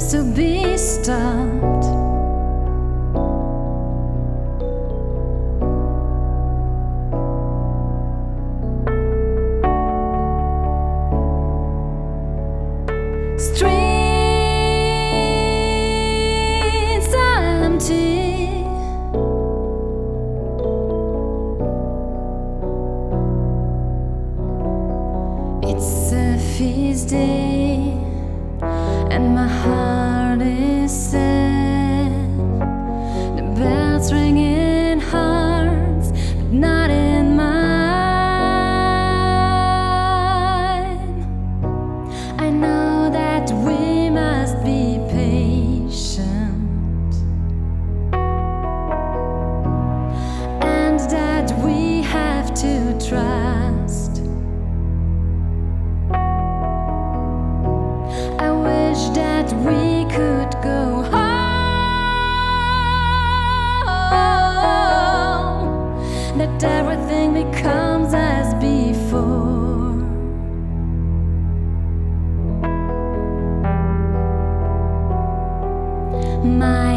seems to be stopped. Streets empty. It's a feast day, and my heart is sad. The bells ring in hearts, but not in mine. I know that we must be patient, and that we have to trust. Everything becomes as before. My